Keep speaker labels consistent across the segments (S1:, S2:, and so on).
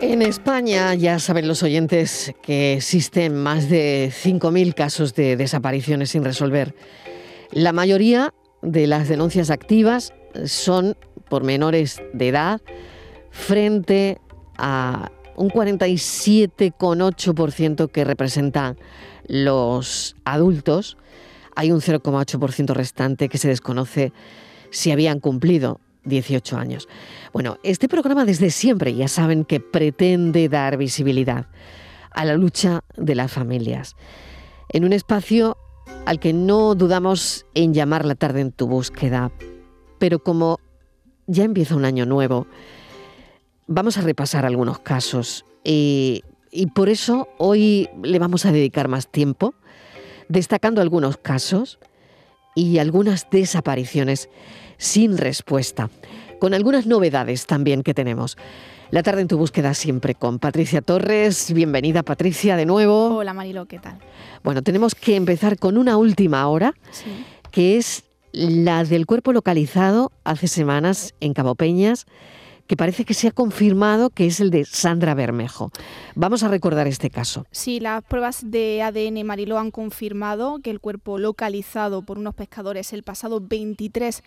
S1: En España ya saben los oyentes que existen más de 5.000 casos de desapariciones sin resolver. La mayoría de las denuncias activas son por menores de edad frente a un 47,8% que representan los adultos. Hay un 0,8% restante que se desconoce si habían cumplido 18 años. Bueno, este programa desde siempre ya saben que pretende dar visibilidad a la lucha de las familias en un espacio al que no dudamos en llamar la tarde en tu búsqueda, pero como ya empieza un año nuevo, vamos a repasar algunos casos y, y por eso hoy le vamos a dedicar más tiempo destacando algunos casos y algunas desapariciones sin respuesta, con algunas novedades también que tenemos. La tarde en tu búsqueda siempre con Patricia Torres. Bienvenida Patricia de nuevo.
S2: Hola Marilo, ¿qué tal?
S1: Bueno, tenemos que empezar con una última hora, que es la del cuerpo localizado hace semanas en Cabo Peñas que parece que se ha confirmado que es el de Sandra Bermejo. Vamos a recordar este caso.
S2: Sí, las pruebas de ADN Mariló han confirmado que el cuerpo localizado por unos pescadores el pasado 23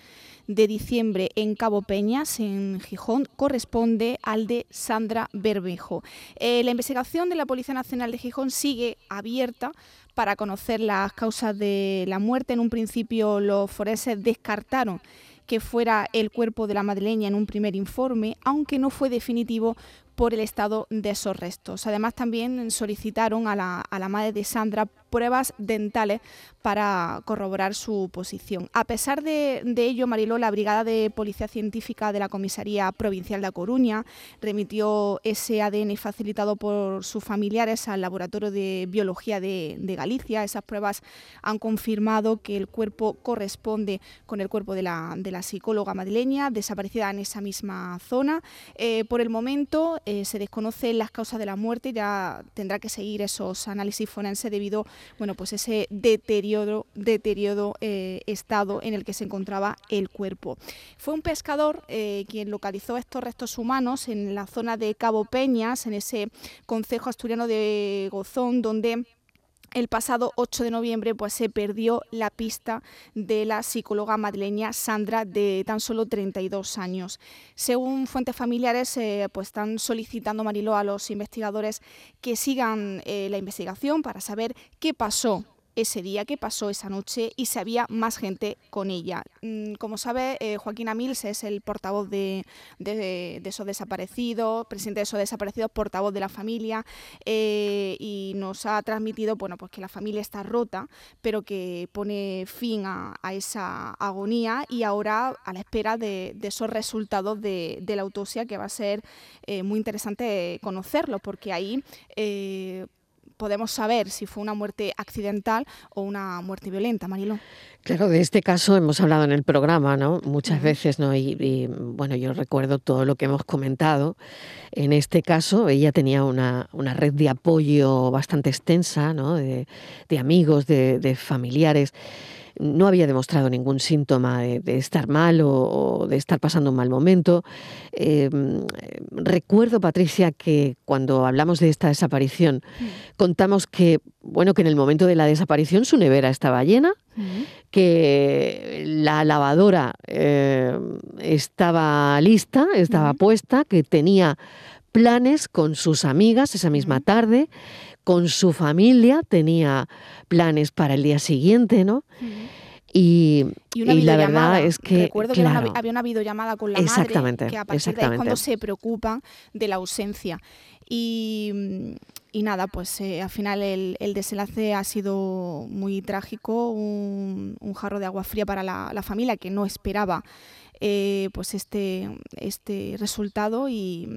S2: de diciembre en Cabo Peñas, en Gijón, corresponde al de Sandra Bermejo. Eh, la investigación de la Policía Nacional de Gijón sigue abierta para conocer las causas de la muerte. En un principio los forenses descartaron que fuera el cuerpo de la madrileña en un primer informe, aunque no fue definitivo por el estado de esos restos. Además, también solicitaron a la, a la madre de Sandra pruebas dentales para corroborar su posición. A pesar de, ello, Mariló, la Brigada de Policía Científica de la Comisaría Provincial de A Coruña remitió ese ADN facilitado por sus familiares al Laboratorio de Biología de, Galicia. Esas pruebas han confirmado que el cuerpo corresponde con el cuerpo de la, de la psicóloga madrileña, desaparecida en esa misma zona. Eh, por el momento eh, se desconocen las causas de la muerte, ya tendrá que seguir esos análisis forenses debido bueno, pues ese deterioro, deterioro eh, estado en el que se encontraba el cuerpo. Fue un pescador eh, quien localizó estos restos humanos en la zona de Cabo Peñas, en ese concejo asturiano de Gozón, donde el pasado 8 de noviembre pues, se perdió la pista de la psicóloga madrileña Sandra de tan solo 32 años. Según fuentes familiares, eh, pues, están solicitando, Mariló, a los investigadores que sigan eh, la investigación para saber qué pasó ese día, que pasó esa noche y si había más gente con ella. Mm, como sabe, eh, Joaquín Amils es el portavoz de, de, esos desaparecidos, presidente de esos desaparecidos, portavoz de la familia eh, y nos ha transmitido bueno, pues que la familia está rota, pero que pone fin a, esa agonía y ahora a la espera de, esos resultados de, la autopsia que va a ser eh, muy interesante conocerlo porque ahí podemos saber si fue una muerte accidental o una muerte violenta, Marilón.
S1: Claro, de este caso hemos hablado en el programa, ¿no? Muchas veces, ¿no? Y, bueno, yo recuerdo todo lo que hemos comentado. En este caso, ella tenía una, red de apoyo bastante extensa, ¿no? De, amigos, de familiares no había demostrado ningún síntoma de, estar mal o, de estar pasando un mal momento. Em, recuerdo, Patricia, que cuando hablamos de esta desaparición, mm. contamos que, bueno, que en el momento de la desaparición su nevera estaba llena, mm. que la lavadora em, estaba lista, estaba mm. puesta, que tenía planes con sus amigas esa misma tarde, con su familia, tenía planes para el día siguiente, ¿no? Y, la verdad es que.
S2: Recuerdo que había una videollamada con la madre que a partir de ahí cuando se preocupan de la ausencia. Y, nada, pues eh, al final el, desenlace ha sido muy trágico, un, jarro de agua fría para la familia que no esperaba eh, pues este, este resultado y,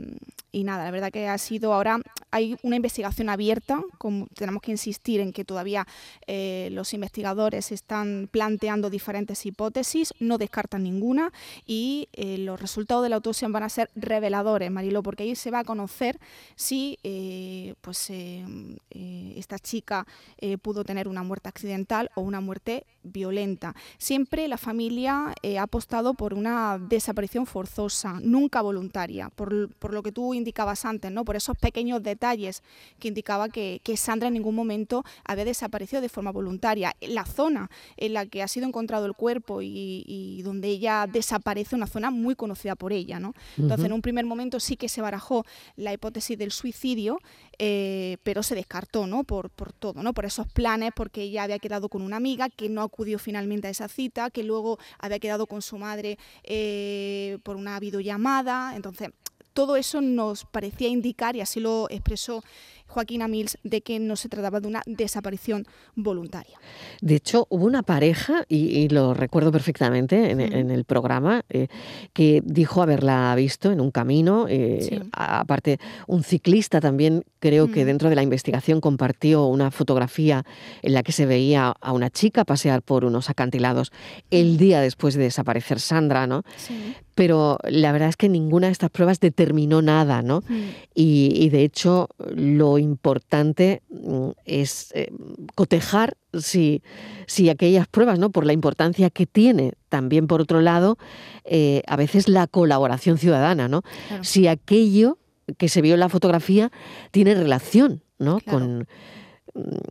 S2: nada, la verdad que ha sido ahora, hay una investigación abierta, como tenemos que insistir en que todavía los investigadores están planteando diferentes hipótesis, no descartan ninguna y los resultados de la autopsia van a ser reveladores, Marilo, porque ahí se va a conocer si pues, esta chica pudo tener una muerte accidental o una muerte violenta. Siempre la familia ha apostado por una desaparición forzosa, nunca voluntaria, por, lo que tú indicabas antes, ¿no? por esos pequeños detalles que indicaba que, Sandra en ningún momento había desaparecido de forma voluntaria. La zona en la que ha sido encontrado el cuerpo y, donde ella desaparece, una zona muy conocida por ella. ¿no? Entonces, en un primer momento sí que se barajó la hipótesis del suicidio, eh, pero se descartó ¿no? por, por todo, ¿no? por esos planes, porque ella había quedado con una amiga que no acudió finalmente a esa cita, que luego había quedado con su madre eh, por una videollamada. Entonces, todo eso nos parecía indicar, y así lo expresó Joaquín Mills, de que no se trataba de una desaparición voluntaria.
S1: De hecho, hubo una pareja, y, lo recuerdo perfectamente en, el programa, eh, que dijo haberla visto en un camino. Eh, aparte, un ciclista también creo que dentro de la investigación compartió una fotografía en la que se veía a una chica pasear por unos acantilados el día después de desaparecer Sandra, ¿no? Sí pero la verdad es que ninguna de estas pruebas determinó nada, ¿no? Mm. Y, de hecho lo importante mm, es eh, cotejar si, si, aquellas pruebas, ¿no? Por la importancia que tiene también, por otro lado, eh, a veces la colaboración ciudadana, ¿no? Si aquello que se vio en la fotografía tiene relación, ¿no? Con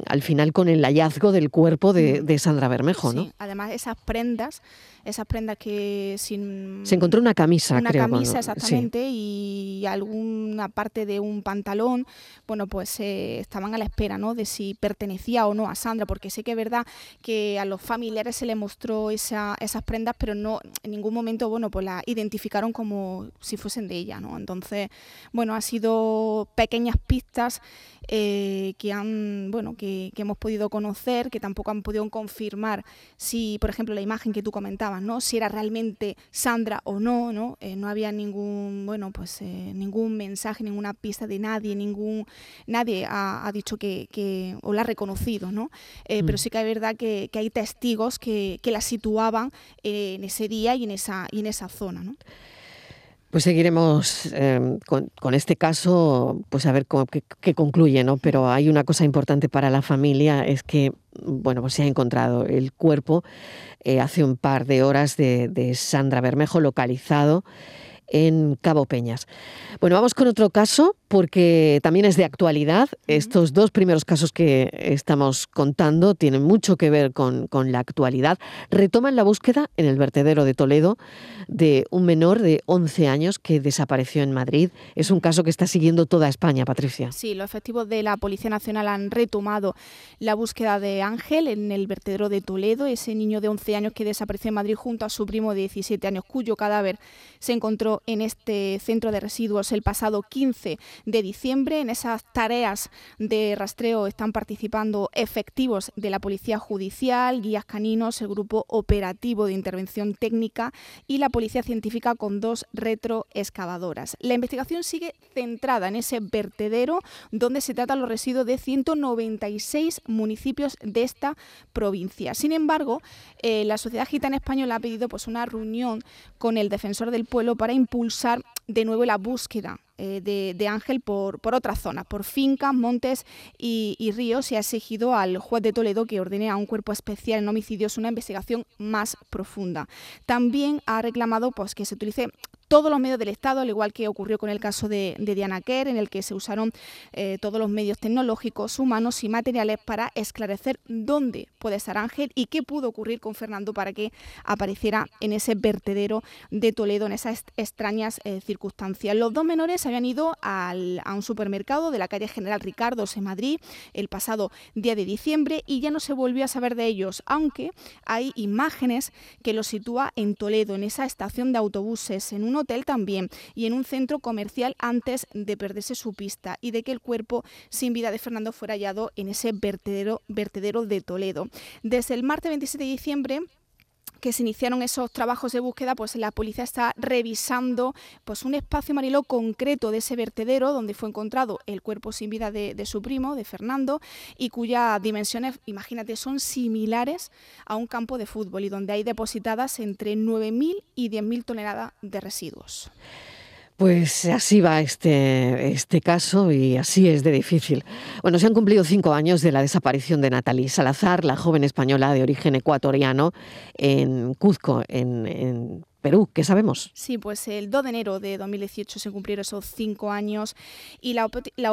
S1: al final con el hallazgo del cuerpo de, Sandra Bermejo, ¿no?
S2: Además, esas prendas esas prendas que sin...
S1: Se encontró una camisa,
S2: una camisa, exactamente, y alguna parte de un pantalón, bueno, pues eh, estaban a la espera, ¿no?, de si pertenecía o no a Sandra, porque sé que es verdad que a los familiares se le mostró esa, esas prendas, pero no, en ningún momento, bueno, pues la identificaron como si fuesen de ella, ¿no? Entonces, bueno, ha sido pequeñas pistas eh, que han, bueno, que, que hemos podido conocer, que tampoco han podido confirmar si, por ejemplo, la imagen que tú comentabas, ¿no? Si era realmente Sandra o no, ¿no? Eh, no había ningún, bueno, pues eh, ningún mensaje, ninguna pista de nadie, ningún, nadie ha, dicho que, o la ha reconocido, ¿no? Pero mm. sí que es verdad que, hay testigos que, la situaban en ese día y en esa, y en esa zona, ¿no?
S1: Pues seguiremos em, con, este caso, pues a ver qué, concluye, ¿no? Pero hay una cosa importante para la familia, es que, bueno, pues se ha encontrado el cuerpo eh, hace un par de horas de Sandra Bermejo localizado en Cabo Peñas. Bueno, vamos con otro caso porque también es de actualidad. Estos dos primeros casos que estamos contando tienen mucho que ver con, la actualidad. Retoman la búsqueda en el vertedero de Toledo de un menor de 11 años que desapareció en Madrid. Es un caso que está siguiendo toda España, Patricia.
S2: Sí, los efectivos de la Policía Nacional han retomado la búsqueda de Ángel en el vertedero de Toledo, ese niño de 11 años que desapareció en Madrid junto a su primo de 17 años, cuyo cadáver se encontró en este centro de residuos el pasado 15 de diciembre. En esas tareas de rastreo están participando efectivos de la Policía Judicial, guías caninos, el Grupo Operativo de Intervención Técnica y la Policía Científica con dos retroexcavadoras. La investigación sigue centrada en ese vertedero donde se tratan los residuos de 196 municipios de esta provincia. Sin embargo, eh, la Sociedad Gitana Española ha pedido pues, una reunión con el defensor del pueblo para impulsar de nuevo la búsqueda eh, de, Ángel por, por otras zonas, por fincas, montes y, y, ríos, y ha exigido al juez de Toledo que ordene a un cuerpo especial en homicidios una investigación más profunda. También ha reclamado pues, que se utilice todos los medios del Estado, al igual que ocurrió con el caso de, Diana Kerr, en el que se usaron eh, todos los medios tecnológicos, humanos y materiales para esclarecer dónde puede estar Ángel y qué pudo ocurrir con Fernando para que apareciera en ese vertedero de Toledo, en esas extrañas eh, circunstancias. Los dos menores habían ido a un supermercado de la calle General Ricardo en Madrid el pasado día de diciembre y ya no se volvió a saber de ellos, aunque hay imágenes que los sitúa en Toledo, en esa estación de autobuses, en un hotel también y en un centro comercial antes de perderse su pista y de que el cuerpo sin vida de Fernando fuera hallado en ese vertedero, vertedero de Toledo. Desde el martes 27 de diciembre que se iniciaron esos trabajos de búsqueda, pues la policía está revisando pues un espacio Mariló concreto de ese vertedero donde fue encontrado el cuerpo sin vida de, de su primo, de Fernando, y cuyas dimensiones, imagínate, son similares a un campo de fútbol y donde hay depositadas entre 9.000 y 10.000 toneladas de residuos.
S1: Pues así va este, este caso y así es de difícil. Bueno, se han cumplido cinco años de la desaparición de Natalie Salazar, la joven española de origen ecuatoriano, en Cuzco, en, en Perú, ¿qué sabemos?
S2: Sí, pues el 2 de enero de 2018 se cumplieron esos cinco años y la,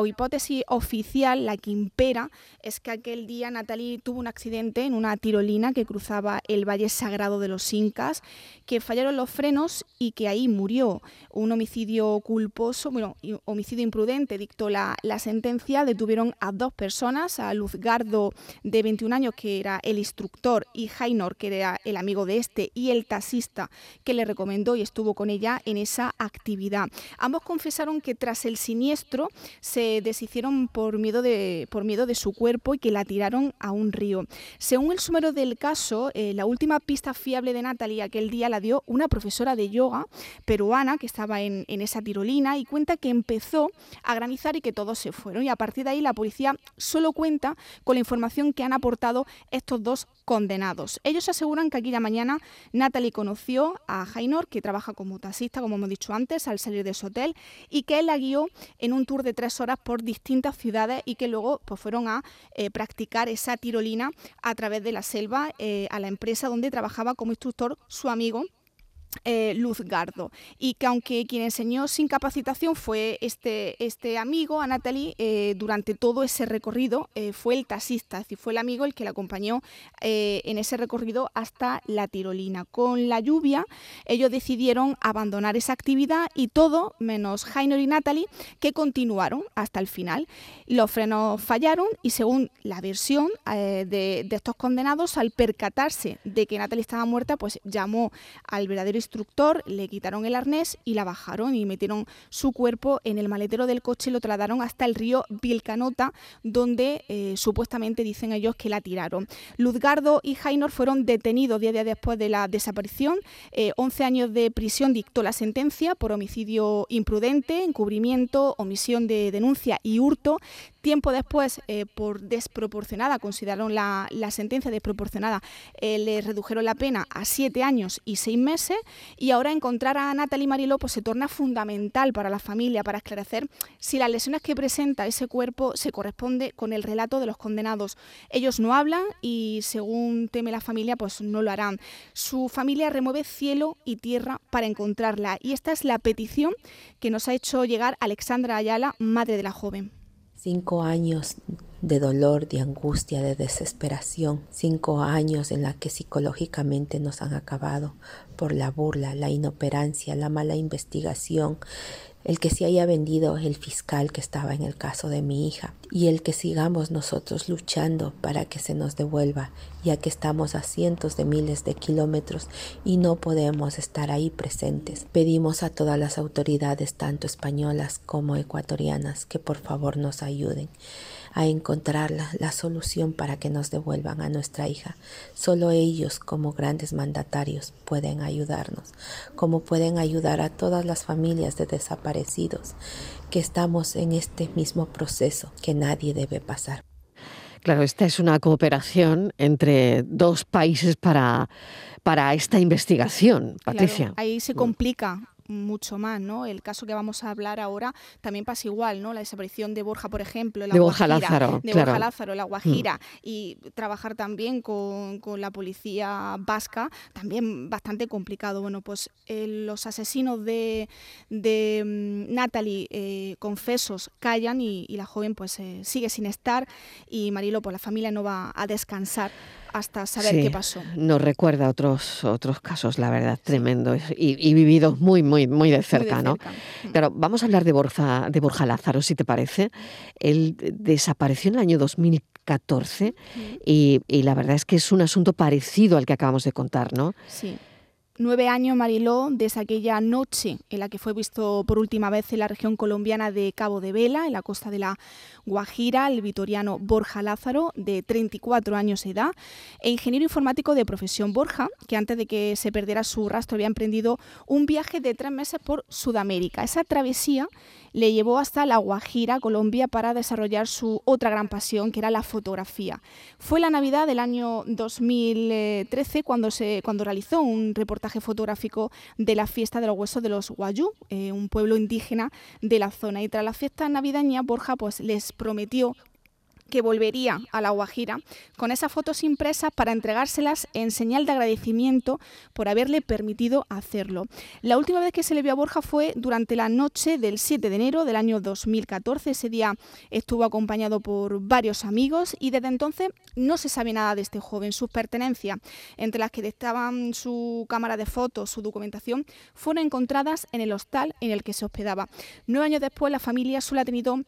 S2: hipótesis oficial, la que impera, es que aquel día Natalie tuvo un accidente en una tirolina que cruzaba el Valle Sagrado de los Incas, que fallaron los frenos y que ahí murió. Un homicidio culposo, bueno, homicidio imprudente, dictó la, la sentencia, detuvieron a dos personas, a Luzgardo de 21 años, que era el instructor, y Jainor, que era el amigo de este, y el taxista, que le recomendó y estuvo con ella en esa actividad. Ambos confesaron que tras el siniestro se deshicieron por miedo de, por miedo de su cuerpo y que la tiraron a un río. Según el sumario del caso, eh, la última pista fiable de Natalie aquel día la dio una profesora de yoga peruana que estaba en, en esa tirolina y cuenta que empezó a granizar y que todos se fueron. Y a partir de ahí la policía solo cuenta con la información que han aportado estos dos condenados. Ellos aseguran que aquella mañana Natalie conoció a Jainor, que trabaja como taxista, como hemos dicho antes, al salir de su hotel, y que él la guió en un tour de tres horas por distintas ciudades y que luego pues, fueron a eh, practicar esa tirolina a través de la selva eh, a la empresa donde trabajaba como instructor su amigo eh, Luzgardo y que aunque quien enseñó sin capacitación fue este, este amigo, a Natalie, eh, durante todo ese recorrido eh, fue el taxista, es decir, fue el amigo el que la acompañó eh, en ese recorrido hasta la tirolina. Con la lluvia ellos decidieron abandonar esa actividad y todo, menos Jainor y Natalie, que continuaron hasta el final. Los frenos fallaron y según la versión de, de estos condenados, al percatarse de que Natalie estaba muerta, pues llamó al verdadero le quitaron el arnés y la bajaron y metieron su cuerpo en el maletero del coche y lo trasladaron hasta el río Vilcanota, donde eh, supuestamente dicen ellos que la tiraron. Luzgardo y Jainor fueron detenidos día días después de la desaparición. Eh, 11 años de prisión dictó la sentencia por homicidio imprudente, encubrimiento, omisión de denuncia y hurto. Tiempo después, eh, por desproporcionada, consideraron la, sentencia desproporcionada, eh, le redujeron la pena a siete años y seis meses y ahora encontrar a Natalie Mariló se torna fundamental para la familia, para esclarecer si las lesiones que presenta ese cuerpo se corresponde con el relato de los condenados. Ellos no hablan y según teme la familia, pues no lo harán. Su familia remueve cielo y tierra para encontrarla y esta es la petición que nos ha hecho llegar Alexandra Ayala, madre de la joven.
S3: Cinco años de dolor, de angustia, de desesperación. Cinco años en la que psicológicamente nos han acabado por la burla, la inoperancia, la mala investigación, el que se haya vendido el fiscal que estaba en el caso de mi hija y el que sigamos nosotros luchando para que se nos devuelva, ya que estamos a cientos de miles de kilómetros y no podemos estar ahí presentes. Pedimos a todas las autoridades, tanto españolas como ecuatorianas, que por favor nos ayuden a encontrar la, la, solución para que nos devuelvan a nuestra hija. Solo ellos como grandes mandatarios pueden ayudarnos, como pueden ayudar a todas las familias de desaparecidos que estamos en este mismo proceso que nadie debe pasar.
S1: Claro, esta es una cooperación entre dos países para, para esta investigación, Patricia.
S2: Claro, ahí se complica mucho más, ¿no? El caso que vamos a hablar ahora también pasa igual, ¿no? La desaparición de Borja, por ejemplo, la
S1: de Borja Guajira, Lázaro,
S2: de
S1: claro.
S2: Borja Lázaro, la Guajira, mm. y trabajar también con, con, la policía vasca, también bastante complicado. Bueno, pues eh, los asesinos de, de um, Natalie eh, confesos callan y, y, la joven pues eh, sigue sin estar y Marilo, pues la familia no va a descansar hasta saber
S1: sí,
S2: qué pasó.
S1: Nos recuerda otros otros casos, la verdad, tremendos y, y, vividos muy, muy, muy de cerca, muy de cerca. ¿no? Claro, vamos a hablar de Borja, de Borja Lázaro, si te parece. Él desapareció en el año 2014 mm. y, y, la verdad es que es un asunto parecido al que acabamos de contar, ¿no?
S2: Sí. Nueve años, Mariló, desde aquella noche en la que fue visto por última vez en la región colombiana de Cabo de Vela, en la costa de la Guajira, el vitoriano Borja Lázaro, de 34 años de edad, e ingeniero informático de profesión Borja, que antes de que se perdiera su rastro había emprendido un viaje de tres meses por Sudamérica. Esa travesía le llevó hasta la Guajira, Colombia, para desarrollar su otra gran pasión, que era la fotografía. Fue la Navidad del año 2013 cuando, se, cuando realizó un reportaje fotográfico de la fiesta de los huesos de los Guayú, eh, un pueblo indígena de la zona. Y tras la fiesta navideña, Borja pues, les prometió que volvería a La Guajira con esas fotos impresas para entregárselas en señal de agradecimiento por haberle permitido hacerlo. La última vez que se le vio a Borja fue durante la noche del 7 de enero del año 2014. Ese día estuvo acompañado por varios amigos y desde entonces no se sabe nada de este joven. Sus pertenencias, entre las que estaban su cámara de fotos, su documentación, fueron encontradas en el hostal en el que se hospedaba. Nueve años después, la familia ha tenido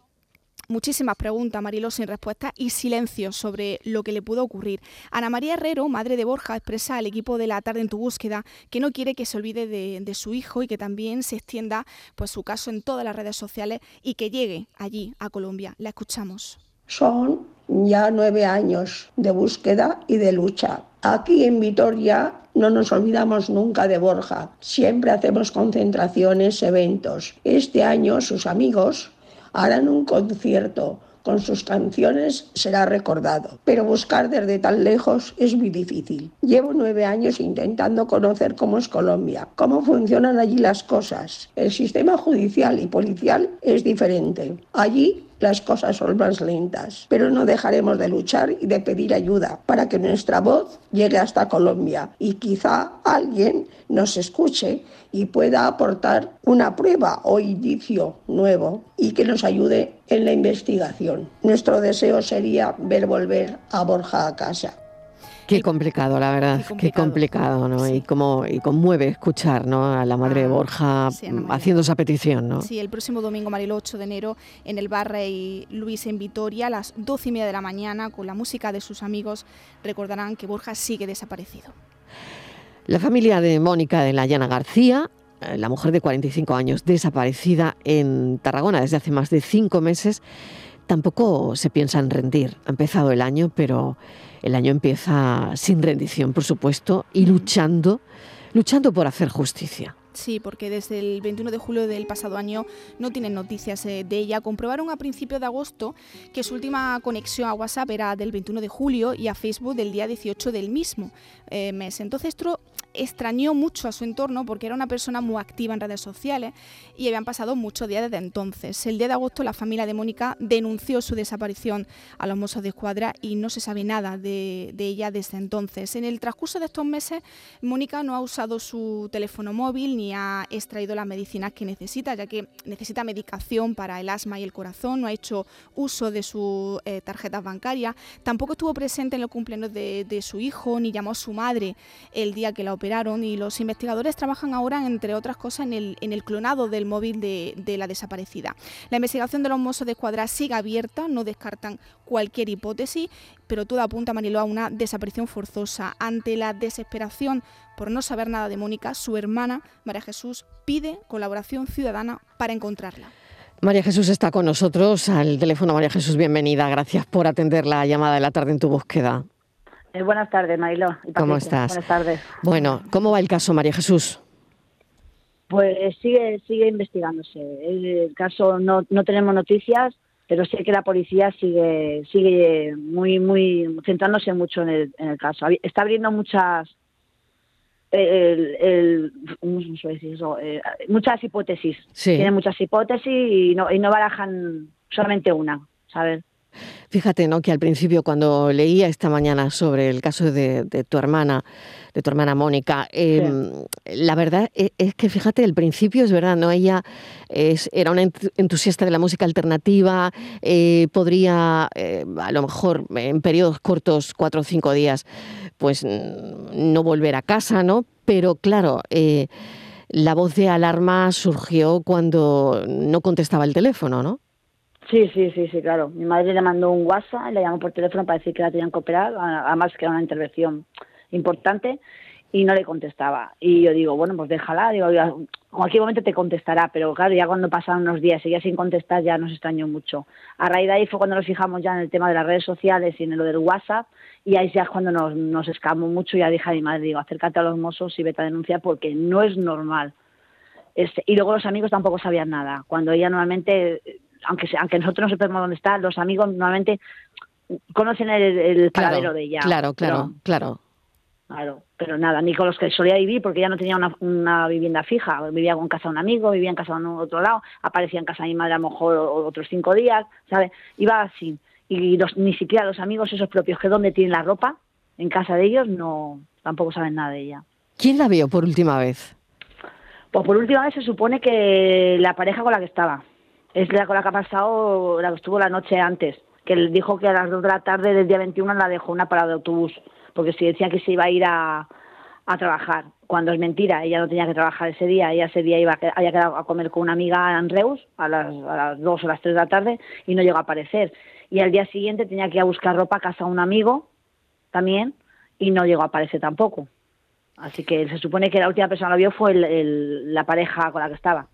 S2: Muchísimas preguntas, Marilo, sin respuesta y silencio sobre lo que le pudo ocurrir. Ana María Herrero, madre de Borja, expresa al equipo de la tarde en tu búsqueda que no quiere que se olvide de, su hijo y que también se extienda pues, su caso en todas las redes sociales y que llegue allí, a Colombia. La escuchamos.
S4: Son ya nueve años de búsqueda y de lucha. Aquí en Vitoria no nos olvidamos nunca de Borja. Siempre hacemos concentraciones, eventos. Este año sus amigos harán un concierto con sus canciones será recordado, pero buscar desde tan lejos es muy difícil. Llevo nueve años intentando conocer cómo es Colombia, cómo funcionan allí las cosas. El sistema judicial y policial es diferente. Allí las cosas son más lentas, pero no dejaremos de luchar y de pedir ayuda para que nuestra voz llegue hasta Colombia y quizá alguien nos escuche y pueda aportar una prueba o indicio nuevo y que nos ayude en la investigación. Nuestro deseo sería ver volver a Borja a casa.
S1: Qué complicado, la verdad, qué complicado, ¿no? Y cómo y conmueve escuchar ¿no? a la madre de ah, Borja haciendo esa petición, ¿no?
S2: Sí, el próximo domingo, Marilo, 8 de enero, en el bar Rey Luis en Vitoria, a las 12 y media de la mañana, con la música de sus amigos, recordarán que Borja sigue desaparecido.
S1: La familia de Mónica de la Llana García, eh, la mujer de 45 años, desaparecida en Tarragona desde hace más de cinco meses, tampoco se piensa en rendir. Ha empezado el año, pero el año empieza sin rendición, por supuesto, y luchando, luchando por hacer justicia.
S2: Sí, porque desde el 21 de julio del pasado año no tienen noticias eh, de ella. Comprobaron a principios de agosto que su última conexión a WhatsApp era del 21 de julio y a Facebook del día 18 del mismo eh, mes. Entonces esto extrañó mucho a su entorno porque era una persona muy activa en redes sociales y habían pasado muchos días desde entonces. El día de agosto la familia de Mónica denunció su desaparición a los mozos de escuadra y no se sabe nada de, de ella desde entonces. En el transcurso de estos meses, Mónica no ha usado su teléfono móvil ni ha extraído las medicinas que necesita, ya que necesita medicación para el asma y el corazón, no ha hecho uso de sus eh, tarjetas bancarias, tampoco estuvo presente en los cumpleaños de, su hijo, ni llamó a su madre el día que la operaron y los investigadores trabajan ahora, entre otras cosas, en el, clonado del móvil de, de la desaparecida. La investigación de los mozos de escuadra sigue abierta, no descartan cualquier hipótesis, pero todo apunta, Mariló, a una desaparición forzosa. Ante la desesperación por no saber nada de Mónica, su hermana, María Jesús, pide colaboración ciudadana para encontrarla.
S1: María Jesús está con nosotros al teléfono. María Jesús, bienvenida. Gracias por atender la llamada de la tarde en tu búsqueda.
S5: Eh, buenas tardes, Mariló.
S1: ¿Cómo estás?
S5: Buenas tardes.
S1: Bueno, ¿cómo va el caso, María Jesús?
S5: Pues sigue sigue investigándose. El caso no, no tenemos noticias, pero sé que la policía sigue sigue muy muy centrándose mucho en el, en el caso. Está abriendo muchas el, el eh, muchas hipótesis. Tienen muchas hipótesis y no, y no barajan solamente una, ¿sabes?
S1: Fíjate, ¿no? Que al principio cuando leía esta mañana sobre el caso de, tu hermana, de tu hermana Mónica, em, la verdad e, es, que fíjate, el principio es verdad, ¿no? Ella es, era una entusiasta de la música alternativa, eh, podría, eh, a lo mejor en periodos cortos, cuatro o cinco días, pues no volver a casa, ¿no? Pero claro, eh, la voz de alarma surgió cuando no contestaba el teléfono, ¿no?
S5: Sí, sí, sí, sí, claro. Mi madre le mandó un WhatsApp, le llamó por teléfono para decir que la tenían que operar, además que era una intervención importante. Y no le contestaba. Y yo digo, bueno, pues déjala, digo, en cualquier momento te contestará, pero claro, ya cuando pasaron unos días y ya sin contestar ya nos extrañó mucho. A raíz de ahí fue cuando nos fijamos ya en el tema de las redes sociales y en lo del WhatsApp y ahí ya es cuando nos, nos escamó mucho ya dije a mi madre, digo, acércate a los mozos y vete a denunciar porque no es normal. Este, y luego los amigos tampoco sabían nada. Cuando ella normalmente, aunque, aunque nosotros no sepamos dónde está, los amigos normalmente conocen el, paradero de ella.
S1: Claro, claro, claro.
S5: Claro, pero nada, ni con los que solía vivir, porque ya no tenía una, una vivienda fija. Vivía con casa de un amigo, vivía en casa de otro lado, aparecía en casa de mi madre a lo mejor otros cinco días, ¿sabes? Iba así. Y los, ni siquiera los amigos esos propios, que donde tienen la ropa, en casa de ellos, no tampoco saben nada de ella.
S1: ¿Quién la vio por última vez?
S5: Pues por última vez se supone que la pareja con la que estaba. Es la con la que ha pasado, la que estuvo la noche antes. Que él dijo que a las dos de la tarde del día 21 la dejó una parada de autobús porque si decía que se iba a ir a, a trabajar, cuando es mentira, ella no tenía que trabajar ese día, ella ese día iba a, había quedado a comer con una amiga en Reus a las, a las 2 o las 3 de la tarde y no llegó a aparecer. Y al día siguiente tenía que ir a buscar ropa a casa de un amigo también y no llegó a aparecer tampoco. Así que se supone que la última persona que lo vio fue la pareja con la que estaba.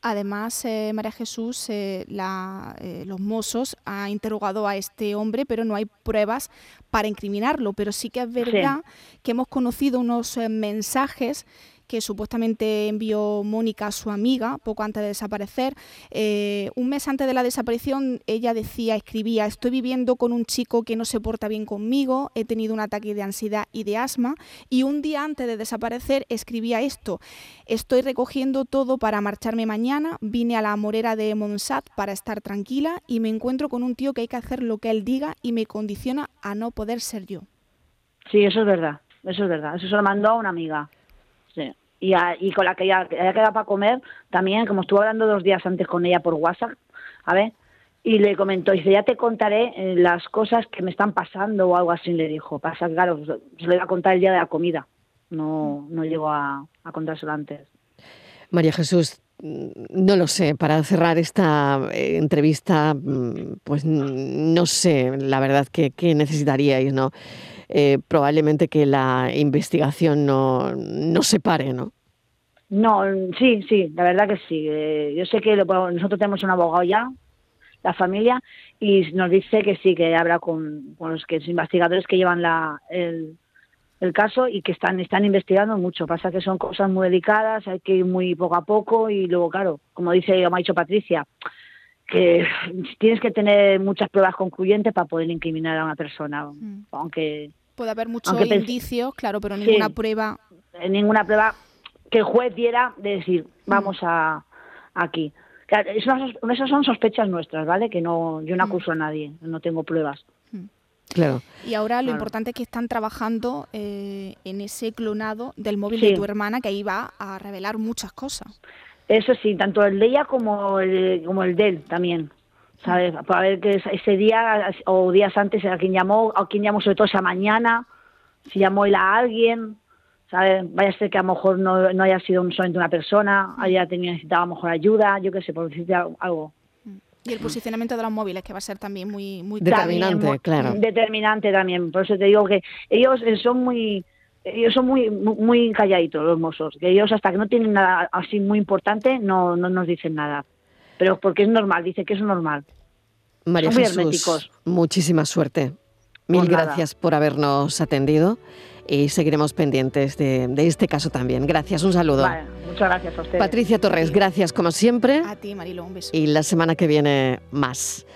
S2: Además, eh, María Jesús, eh, eh, los mozos ha interrogado a este hombre, pero no hay pruebas para incriminarlo. Pero sí que es verdad que hemos conocido unos mensajes que supuestamente envió Mónica a su amiga poco antes de desaparecer. Eh, un mes antes de la desaparición, ella decía, escribía, estoy viviendo con un chico que no se porta bien conmigo, he tenido un ataque de ansiedad y de asma, y un día antes de desaparecer escribía esto, estoy recogiendo todo para marcharme mañana, vine a la morera de Monsat para estar tranquila y me encuentro con un tío que hay que hacer lo que él diga y me condiciona a no poder ser yo.
S5: Sí, eso es verdad, eso es verdad, eso se lo mandó a una amiga. Y, y con la que ella, ella quedado para comer, también, como estuve hablando dos días antes con ella por WhatsApp, a ver, y le comentó, dice, ya te contaré eh, las cosas que me están pasando o algo así, le dijo. Pasa, claro, se lo iba a contar el día de la comida, no, no llegó a, a contárselo antes.
S1: María Jesús, no lo sé, para cerrar esta eh, entrevista, mm, pues no sé, la verdad que, que necesitaríais, ¿no? Eh, probablemente que la investigación no, no se pare, ¿no?
S5: No, sí, sí, la verdad que sí. Eh, yo sé que nosotros tenemos un abogado ya, la familia, y nos dice que sí, que habla con, los, que, los investigadores que llevan la, el, el caso y que están, están investigando mucho. Pasa que son cosas muy delicadas, hay que ir muy poco a poco y luego, claro, como dice, me ha dicho Patricia, que tienes que tener muchas pruebas concluyentes para poder incriminar a una persona, mm. aunque
S2: puede haber muchos indicios, claro, pero ninguna prueba.
S5: Ninguna prueba que el juez diera de decir, mm. vamos a aquí. Claro, esas son sospechas nuestras, ¿vale? Que no, yo no mm. acuso a nadie, no tengo pruebas.
S1: Claro.
S2: Y ahora lo importante es que están trabajando eh, en ese clonado del móvil de tu hermana, que ahí va a revelar muchas cosas.
S5: Eso sí, tanto el de ella como el, como el de él también. ¿Sabes? Para ver que ese día o días antes a quien llamó, a quien llamó sobre todo esa mañana, si llamó él a alguien, ¿sabes? Vaya a ser que a lo mejor no, no haya sido solamente una persona, haya tenido, necesitado a lo mejor ayuda, yo qué sé, por decirte algo.
S2: Y el posicionamiento de los móviles, que va a ser también muy, muy
S1: determinante, claro.
S5: Determinante también. Por eso te digo que ellos son muy ellos son muy muy calladitos los mozos, que ellos hasta que no tienen nada así muy importante no, no nos dicen nada. Pero porque es normal, dice que es normal.
S1: María Jesús, muchísima suerte. Mil pues gracias por habernos atendido y seguiremos pendientes de, este caso también. Gracias, un saludo.
S5: muchas gracias a usted.
S1: Patricia Torres, gracias como siempre.
S2: A ti, Marilo, un beso.
S1: Y la semana que viene más.